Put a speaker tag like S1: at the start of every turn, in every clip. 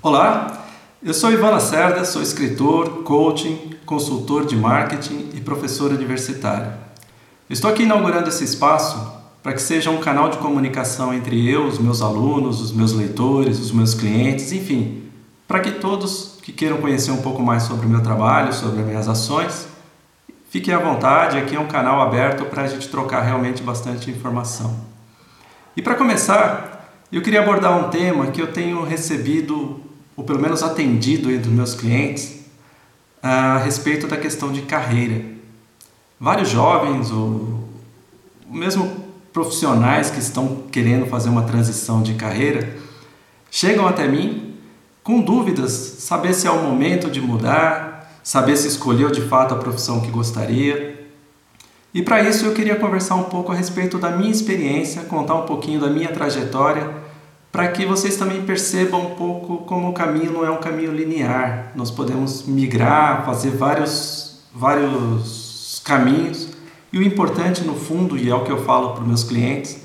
S1: Olá, eu sou Ivan Lacerda, sou escritor, coaching, consultor de marketing e professor universitário. Estou aqui inaugurando esse espaço para que seja um canal de comunicação entre eu, os meus alunos, os meus leitores, os meus clientes, enfim, para que todos que queiram conhecer um pouco mais sobre o meu trabalho, sobre as minhas ações, fiquem à vontade. Aqui é um canal aberto para a gente trocar realmente bastante informação. E para começar, eu queria abordar um tema que eu tenho recebido ou pelo menos atendido dos meus clientes, a respeito da questão de carreira. Vários jovens ou mesmo profissionais que estão querendo fazer uma transição de carreira chegam até mim com dúvidas, saber se é o momento de mudar, saber se escolheu de fato a profissão que gostaria. E para isso eu queria conversar um pouco a respeito da minha experiência, contar um pouquinho da minha trajetória para que vocês também percebam um pouco como o caminho não é um caminho linear. Nós podemos migrar, fazer vários, vários caminhos. E o importante, no fundo, e é o que eu falo para os meus clientes,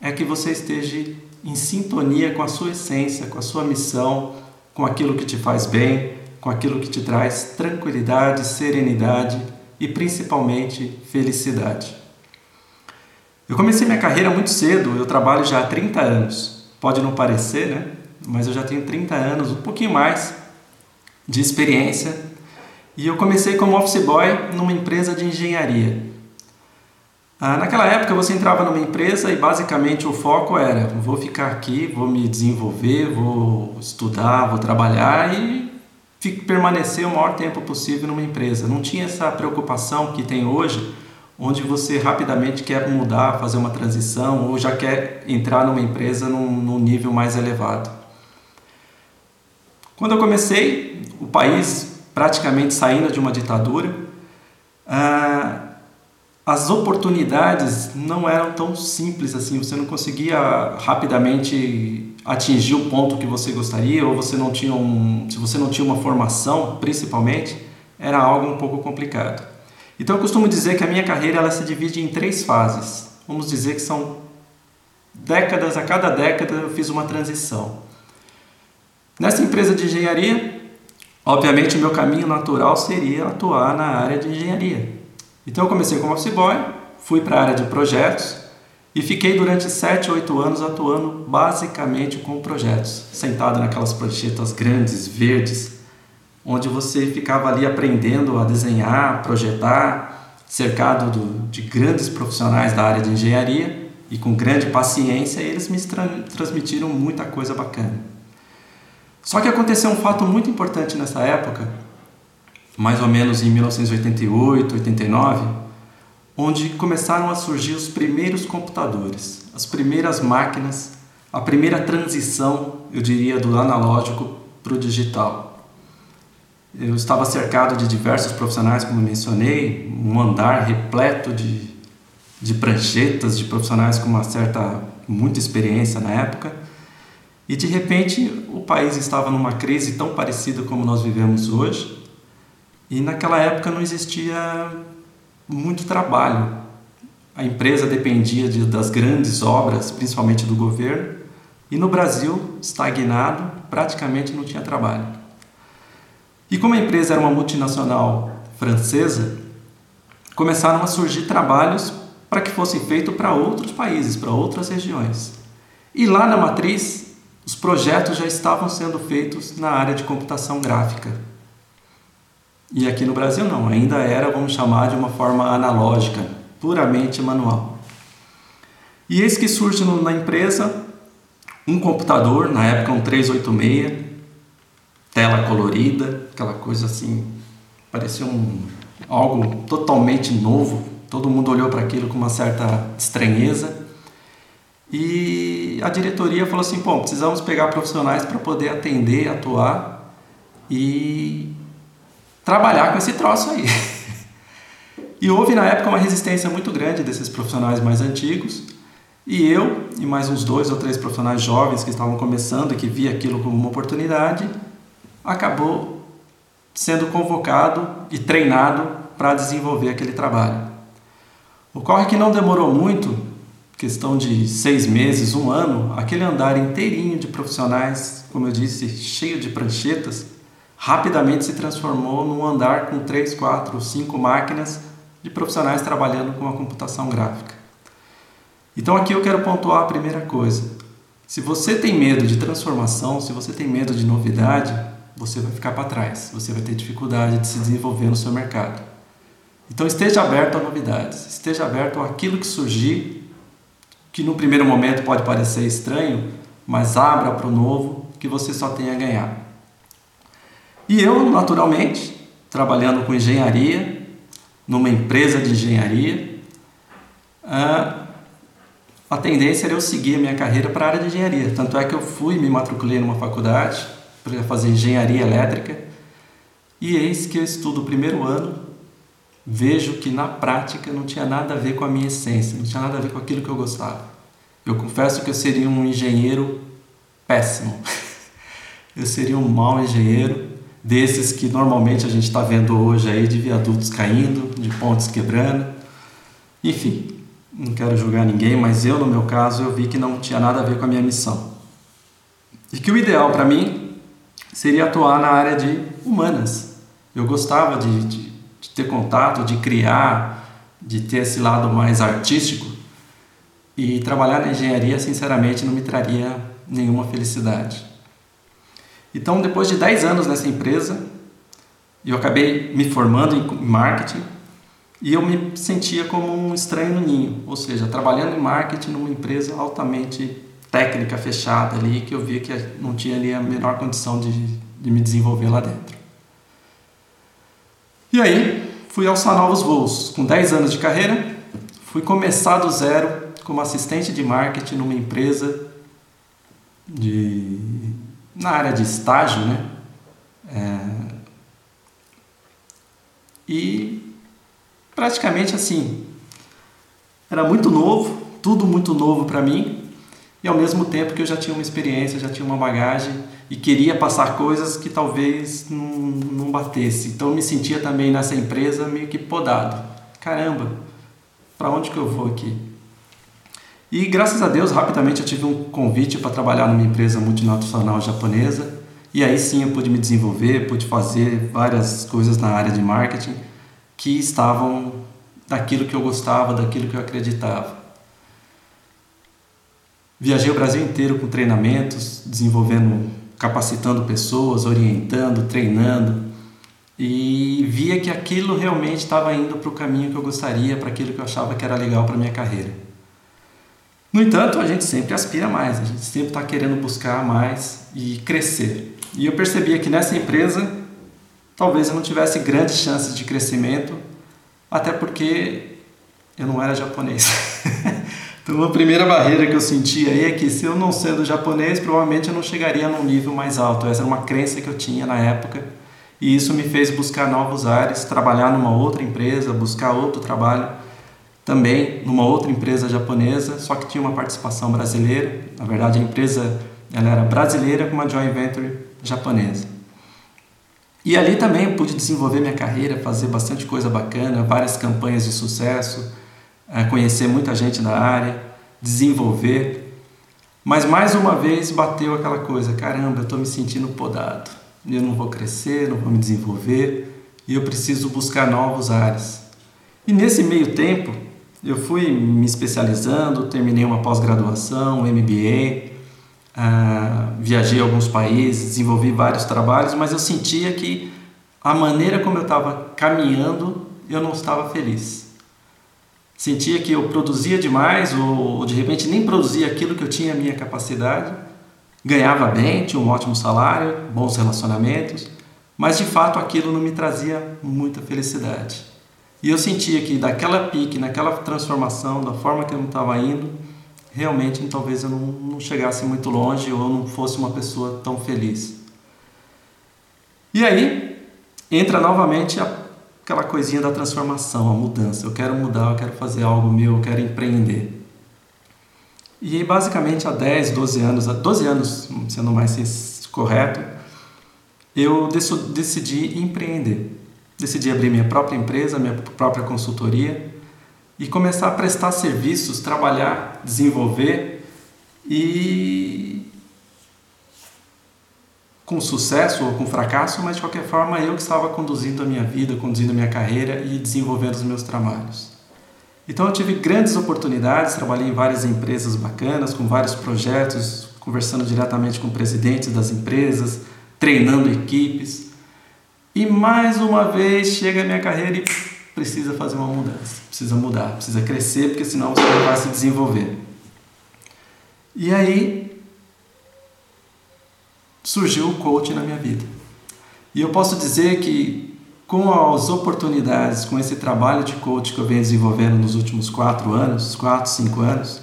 S1: é que você esteja em sintonia com a sua essência, com a sua missão, com aquilo que te faz bem, com aquilo que te traz tranquilidade, serenidade e principalmente felicidade. Eu comecei minha carreira muito cedo, eu trabalho já há 30 anos. Pode não parecer, né? Mas eu já tenho 30 anos, um pouquinho mais de experiência. E eu comecei como office boy numa empresa de engenharia. Ah, naquela época você entrava numa empresa e basicamente o foco era: vou ficar aqui, vou me desenvolver, vou estudar, vou trabalhar e permanecer o maior tempo possível numa empresa. Não tinha essa preocupação que tem hoje onde você rapidamente quer mudar, fazer uma transição ou já quer entrar numa empresa num, num nível mais elevado. Quando eu comecei, o país praticamente saindo de uma ditadura, ah, as oportunidades não eram tão simples assim, você não conseguia rapidamente atingir o ponto que você gostaria, ou você não tinha um, se você não tinha uma formação, principalmente, era algo um pouco complicado. Então eu costumo dizer que a minha carreira ela se divide em três fases. Vamos dizer que são décadas, a cada década eu fiz uma transição. Nessa empresa de engenharia, obviamente o meu caminho natural seria atuar na área de engenharia. Então eu comecei como office boy, fui para a área de projetos e fiquei durante 7, 8 anos atuando basicamente com projetos, sentado naquelas pranchetas grandes, verdes, onde você ficava ali aprendendo a desenhar, projetar, cercado do, de grandes profissionais da área de engenharia e com grande paciência, eles me tra transmitiram muita coisa bacana. Só que aconteceu um fato muito importante nessa época, mais ou menos em 1988, 89, onde começaram a surgir os primeiros computadores, as primeiras máquinas, a primeira transição, eu diria, do analógico para o digital. Eu estava cercado de diversos profissionais, como mencionei, um andar repleto de, de pranchetas, de profissionais com uma certa, muita experiência na época. E de repente o país estava numa crise tão parecida como nós vivemos hoje. E naquela época não existia muito trabalho. A empresa dependia de, das grandes obras, principalmente do governo. E no Brasil, estagnado, praticamente não tinha trabalho. E como a empresa era uma multinacional francesa, começaram a surgir trabalhos para que fossem feitos para outros países, para outras regiões. E lá na matriz, os projetos já estavam sendo feitos na área de computação gráfica. E aqui no Brasil não, ainda era, vamos chamar, de uma forma analógica, puramente manual. E eis que surge na empresa um computador, na época um 386, tela colorida, aquela coisa assim, parecia um, algo totalmente novo. Todo mundo olhou para aquilo com uma certa estranheza. E a diretoria falou assim: bom, precisamos pegar profissionais para poder atender, atuar e trabalhar com esse troço aí. e houve na época uma resistência muito grande desses profissionais mais antigos. E eu e mais uns dois ou três profissionais jovens que estavam começando e que via aquilo como uma oportunidade, acabou sendo convocado e treinado para desenvolver aquele trabalho. Ocorre que não demorou muito questão de seis meses, um ano, aquele andar inteirinho de profissionais, como eu disse, cheio de pranchetas, rapidamente se transformou num andar com três, quatro, cinco máquinas de profissionais trabalhando com a computação gráfica. Então aqui eu quero pontuar a primeira coisa. Se você tem medo de transformação, se você tem medo de novidade, você vai ficar para trás, você vai ter dificuldade de se desenvolver no seu mercado. Então esteja aberto a novidades, esteja aberto àquilo que surgir que no primeiro momento pode parecer estranho, mas abra para o novo que você só tem a ganhar. E eu, naturalmente, trabalhando com engenharia, numa empresa de engenharia, a tendência era eu seguir a minha carreira para a área de engenharia. Tanto é que eu fui me matriculei numa faculdade para fazer engenharia elétrica e eis que eu estudo o primeiro ano vejo que na prática não tinha nada a ver com a minha essência, não tinha nada a ver com aquilo que eu gostava. Eu confesso que eu seria um engenheiro péssimo. Eu seria um mau engenheiro, desses que normalmente a gente está vendo hoje aí de viadutos caindo, de pontes quebrando. Enfim, não quero julgar ninguém, mas eu, no meu caso, eu vi que não tinha nada a ver com a minha missão. E que o ideal para mim seria atuar na área de humanas. Eu gostava de, de de ter contato, de criar, de ter esse lado mais artístico. E trabalhar na engenharia, sinceramente, não me traria nenhuma felicidade. Então, depois de 10 anos nessa empresa, eu acabei me formando em marketing e eu me sentia como um estranho no ninho, ou seja, trabalhando em marketing numa empresa altamente técnica, fechada ali, que eu via que não tinha ali a menor condição de, de me desenvolver lá dentro. E aí, fui alçar novos voos. Com 10 anos de carreira, fui começar do zero como assistente de marketing numa empresa de na área de estágio, né? É, e praticamente assim, era muito novo, tudo muito novo para mim, e ao mesmo tempo que eu já tinha uma experiência, já tinha uma bagagem e queria passar coisas que talvez não, não batesse. Então me sentia também nessa empresa meio que podado. Caramba, para onde que eu vou aqui? E graças a Deus, rapidamente eu tive um convite para trabalhar numa empresa multinacional japonesa. E aí sim eu pude me desenvolver, pude fazer várias coisas na área de marketing que estavam daquilo que eu gostava, daquilo que eu acreditava. Viajei o Brasil inteiro com treinamentos, desenvolvendo capacitando pessoas, orientando, treinando e via que aquilo realmente estava indo para o caminho que eu gostaria, para aquilo que eu achava que era legal para minha carreira. No entanto, a gente sempre aspira mais, a gente sempre está querendo buscar mais e crescer. E eu percebia que nessa empresa talvez eu não tivesse grandes chances de crescimento, até porque eu não era japonês. Então, a primeira barreira que eu senti aí é que se eu não sendo japonês, provavelmente eu não chegaria num nível mais alto. Essa era uma crença que eu tinha na época. E isso me fez buscar novos ares, trabalhar numa outra empresa, buscar outro trabalho também numa outra empresa japonesa, só que tinha uma participação brasileira. Na verdade, a empresa ela era brasileira com uma joint venture japonesa. E ali também eu pude desenvolver minha carreira, fazer bastante coisa bacana, várias campanhas de sucesso, conhecer muita gente da área, desenvolver. Mas mais uma vez bateu aquela coisa: caramba, eu estou me sentindo podado, eu não vou crescer, não vou me desenvolver e eu preciso buscar novos áreas. E nesse meio tempo, eu fui me especializando, terminei uma pós-graduação, um MBA, ah, viajei a alguns países, desenvolvi vários trabalhos, mas eu sentia que a maneira como eu estava caminhando, eu não estava feliz sentia que eu produzia demais ou, de repente nem produzia aquilo que eu tinha a minha capacidade, ganhava bem, tinha um ótimo salário, bons relacionamentos, mas de fato aquilo não me trazia muita felicidade. E eu sentia que daquela pique, naquela transformação, da forma que eu estava indo, realmente talvez eu não, não chegasse muito longe ou não fosse uma pessoa tão feliz. E aí entra novamente a aquela coisinha da transformação, a mudança. Eu quero mudar, eu quero fazer algo meu, eu quero empreender. E basicamente há 10, 12 anos, há 12 anos, sendo mais correto, eu decidi empreender. Decidi abrir minha própria empresa, minha própria consultoria e começar a prestar serviços, trabalhar, desenvolver e com sucesso ou com fracasso, mas de qualquer forma eu que estava conduzindo a minha vida, conduzindo a minha carreira e desenvolvendo os meus trabalhos. Então eu tive grandes oportunidades, trabalhei em várias empresas bacanas, com vários projetos, conversando diretamente com presidentes das empresas, treinando equipes. E mais uma vez chega a minha carreira e precisa fazer uma mudança, precisa mudar, precisa crescer, porque senão você não vai se desenvolver. E aí surgiu o coaching na minha vida. E eu posso dizer que com as oportunidades, com esse trabalho de coach que eu venho desenvolvendo nos últimos quatro anos, quatro, cinco anos,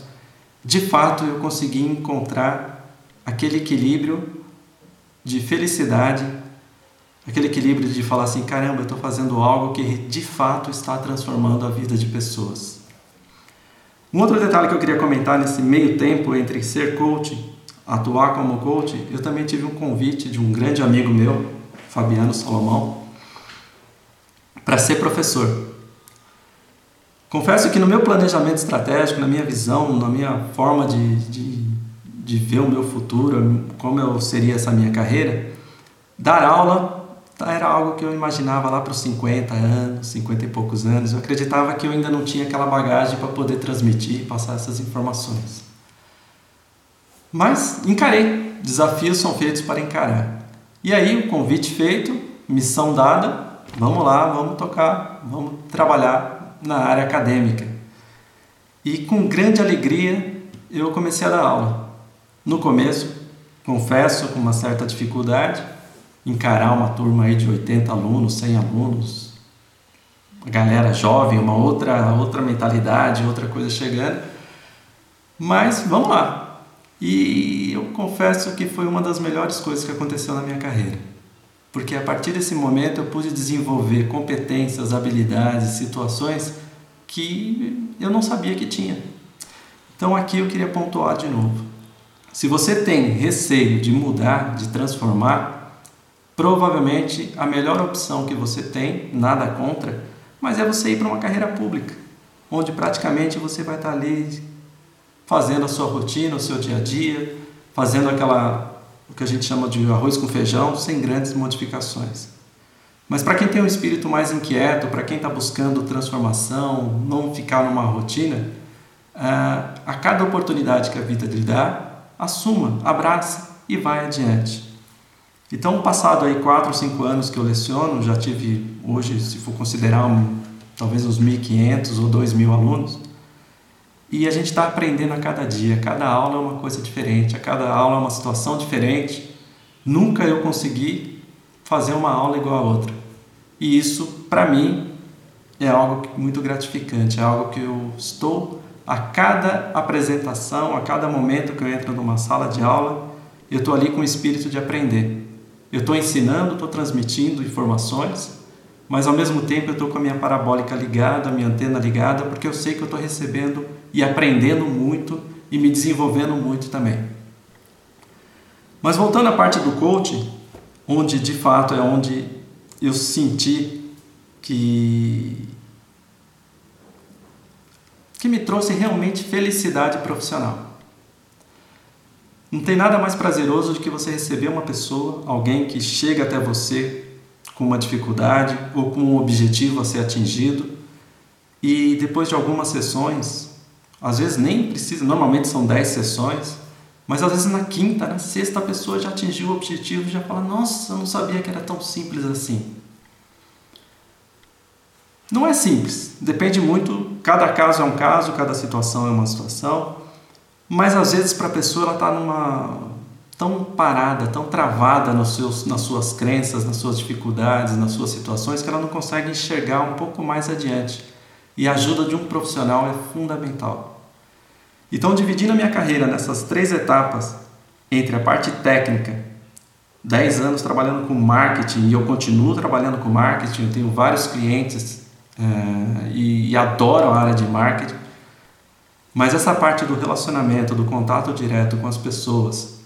S1: de fato eu consegui encontrar aquele equilíbrio de felicidade, aquele equilíbrio de falar assim: caramba, eu estou fazendo algo que de fato está transformando a vida de pessoas. Um outro detalhe que eu queria comentar nesse meio tempo entre ser coach, atuar como coach, eu também tive um convite de um grande amigo meu, Fabiano Salomão, para ser professor. Confesso que no meu planejamento estratégico, na minha visão, na minha forma de, de, de ver o meu futuro, como eu seria essa minha carreira, dar aula era algo que eu imaginava lá para os 50 anos, 50 e poucos anos. Eu acreditava que eu ainda não tinha aquela bagagem para poder transmitir e passar essas informações. Mas encarei, desafios são feitos para encarar. E aí, o convite feito, missão dada, vamos lá, vamos tocar, vamos trabalhar na área acadêmica. E com grande alegria eu comecei a dar aula. No começo, confesso, com uma certa dificuldade, encarar uma turma aí de 80 alunos, 100 alunos, galera jovem, uma outra, outra mentalidade, outra coisa chegando. Mas vamos lá. E eu confesso que foi uma das melhores coisas que aconteceu na minha carreira. Porque a partir desse momento eu pude desenvolver competências, habilidades, situações que eu não sabia que tinha. Então aqui eu queria pontuar de novo. Se você tem receio de mudar, de transformar, Provavelmente a melhor opção que você tem, nada contra, mas é você ir para uma carreira pública, onde praticamente você vai estar ali fazendo a sua rotina, o seu dia a dia, fazendo aquela o que a gente chama de arroz com feijão, sem grandes modificações. Mas para quem tem um espírito mais inquieto, para quem está buscando transformação, não ficar numa rotina, ah, a cada oportunidade que a vida lhe dá, assuma, abraça e vai adiante. Então, passado aí 4 ou 5 anos que eu leciono, já tive hoje, se for considerar, um, talvez uns 1.500 ou 2.000 alunos, e a gente está aprendendo a cada dia, cada aula é uma coisa diferente, a cada aula é uma situação diferente. Nunca eu consegui fazer uma aula igual a outra. E isso, para mim, é algo muito gratificante, é algo que eu estou a cada apresentação, a cada momento que eu entro numa sala de aula, eu estou ali com o espírito de aprender. Eu estou ensinando, estou transmitindo informações, mas ao mesmo tempo eu estou com a minha parabólica ligada, a minha antena ligada, porque eu sei que eu estou recebendo e aprendendo muito e me desenvolvendo muito também. Mas voltando à parte do coaching, onde de fato é onde eu senti que que me trouxe realmente felicidade profissional. Não tem nada mais prazeroso do que você receber uma pessoa, alguém que chega até você com uma dificuldade ou com um objetivo a ser atingido e depois de algumas sessões, às vezes nem precisa, normalmente são 10 sessões, mas às vezes na quinta, na sexta a pessoa já atingiu o objetivo e já fala: Nossa, eu não sabia que era tão simples assim. Não é simples, depende muito, cada caso é um caso, cada situação é uma situação. Mas às vezes para a pessoa ela está numa tão parada, tão travada nos seus, nas suas crenças, nas suas dificuldades, nas suas situações que ela não consegue enxergar um pouco mais adiante. E a ajuda de um profissional é fundamental. Então, dividindo a minha carreira nessas três etapas, entre a parte técnica, 10 anos trabalhando com marketing e eu continuo trabalhando com marketing, eu tenho vários clientes é, e, e adoro a área de marketing. Mas essa parte do relacionamento, do contato direto com as pessoas,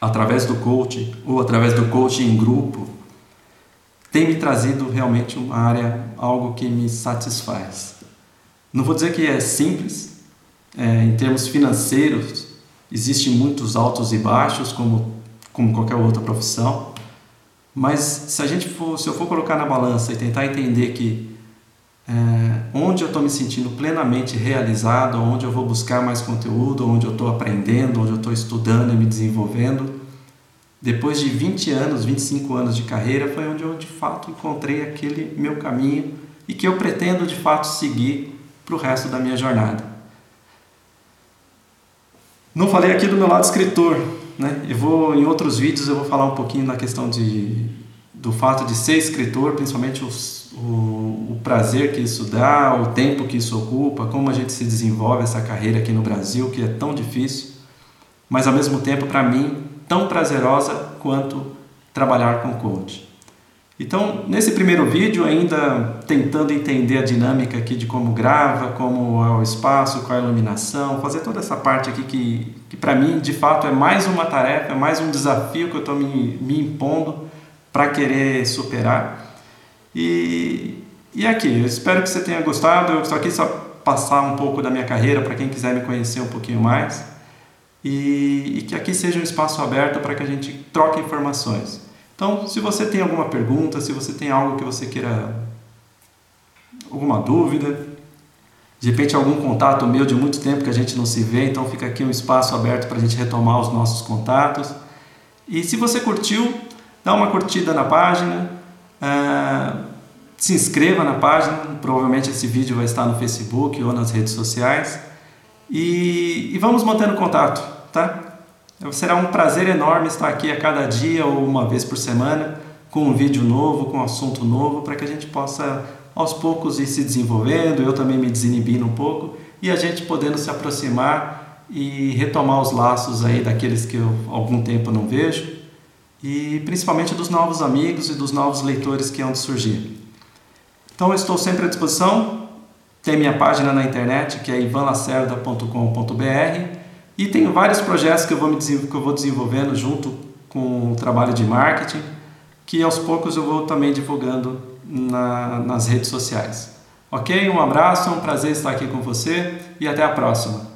S1: através do coaching ou através do coaching em grupo, tem me trazido realmente uma área, algo que me satisfaz. Não vou dizer que é simples, é, em termos financeiros, existem muitos altos e baixos, como, como qualquer outra profissão, mas se a gente for, se eu for colocar na balança e tentar entender que é, onde eu estou me sentindo plenamente realizado, onde eu vou buscar mais conteúdo, onde eu estou aprendendo, onde eu estou estudando e me desenvolvendo. Depois de 20 anos, 25 anos de carreira, foi onde eu de fato encontrei aquele meu caminho e que eu pretendo de fato seguir para o resto da minha jornada. Não falei aqui do meu lado escritor, né? Eu vou em outros vídeos eu vou falar um pouquinho na questão de do fato de ser escritor, principalmente os, o, o prazer que isso dá, o tempo que isso ocupa, como a gente se desenvolve essa carreira aqui no Brasil, que é tão difícil, mas ao mesmo tempo, para mim, tão prazerosa quanto trabalhar com coach. Então, nesse primeiro vídeo, ainda tentando entender a dinâmica aqui de como grava, como é o espaço, qual é a iluminação, fazer toda essa parte aqui que, que para mim, de fato, é mais uma tarefa, é mais um desafio que eu estou me, me impondo para querer superar. E, e aqui, eu espero que você tenha gostado. Eu estou aqui só passar um pouco da minha carreira para quem quiser me conhecer um pouquinho mais. E, e que aqui seja um espaço aberto para que a gente troque informações. Então, se você tem alguma pergunta, se você tem algo que você queira, alguma dúvida, de repente algum contato meu de muito tempo que a gente não se vê, então fica aqui um espaço aberto para a gente retomar os nossos contatos. E se você curtiu, dá uma curtida na página, uh, se inscreva na página, provavelmente esse vídeo vai estar no Facebook ou nas redes sociais. E vamos mantendo contato, tá? Será um prazer enorme estar aqui a cada dia ou uma vez por semana com um vídeo novo, com um assunto novo, para que a gente possa aos poucos ir se desenvolvendo, eu também me desinibindo um pouco e a gente podendo se aproximar e retomar os laços aí daqueles que eu algum tempo não vejo e principalmente dos novos amigos e dos novos leitores que hão de surgir. Então eu estou sempre à disposição. Tem minha página na internet que é ivanlacerda.com.br e tenho vários projetos que eu vou, me, que eu vou desenvolvendo junto com o trabalho de marketing que aos poucos eu vou também divulgando na, nas redes sociais. Ok? Um abraço, é um prazer estar aqui com você e até a próxima.